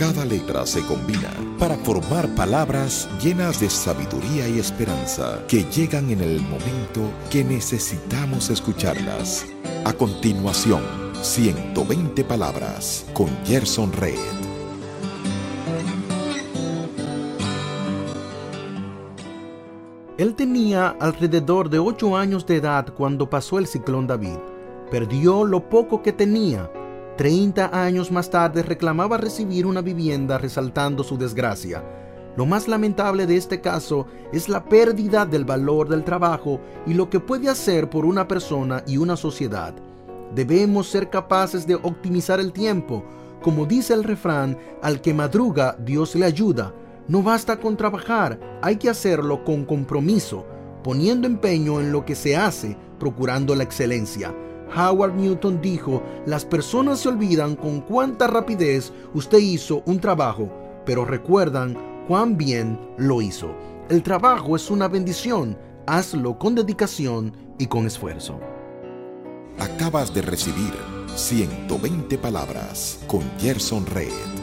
Cada letra se combina para formar palabras llenas de sabiduría y esperanza que llegan en el momento que necesitamos escucharlas. A continuación, 120 palabras con Gerson Red. Él tenía alrededor de 8 años de edad cuando pasó el ciclón David. Perdió lo poco que tenía. 30 años más tarde reclamaba recibir una vivienda resaltando su desgracia. Lo más lamentable de este caso es la pérdida del valor del trabajo y lo que puede hacer por una persona y una sociedad. Debemos ser capaces de optimizar el tiempo. Como dice el refrán, al que madruga Dios le ayuda. No basta con trabajar, hay que hacerlo con compromiso, poniendo empeño en lo que se hace, procurando la excelencia. Howard Newton dijo, las personas se olvidan con cuánta rapidez usted hizo un trabajo, pero recuerdan cuán bien lo hizo. El trabajo es una bendición, hazlo con dedicación y con esfuerzo. Acabas de recibir 120 palabras con Gerson Red.